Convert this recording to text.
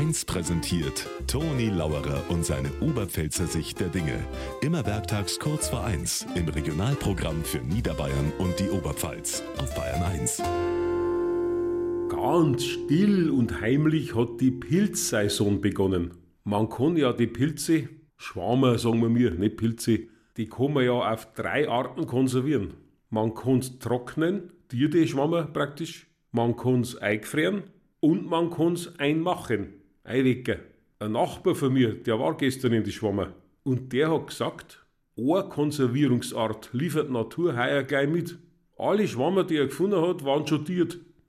1 präsentiert Toni Lauerer und seine Oberpfälzer Sicht der Dinge. Immer werktags kurz vor 1 im Regionalprogramm für Niederbayern und die Oberpfalz auf Bayern 1. Ganz still und heimlich hat die Pilzsaison begonnen. Man kann ja die Pilze, Schwammer sagen wir mir, nicht Pilze, die kann man ja auf drei Arten konservieren. Man kann's trocknen, dir die praktisch, man kann's eingefrieren und man kann's einmachen, einwecken. Ein Nachbar von mir, der war gestern in die Schwammer und der hat gesagt, eine Konservierungsart liefert Natur heuer gleich mit. Alle Schwammer, die er gefunden hat, waren schottiert.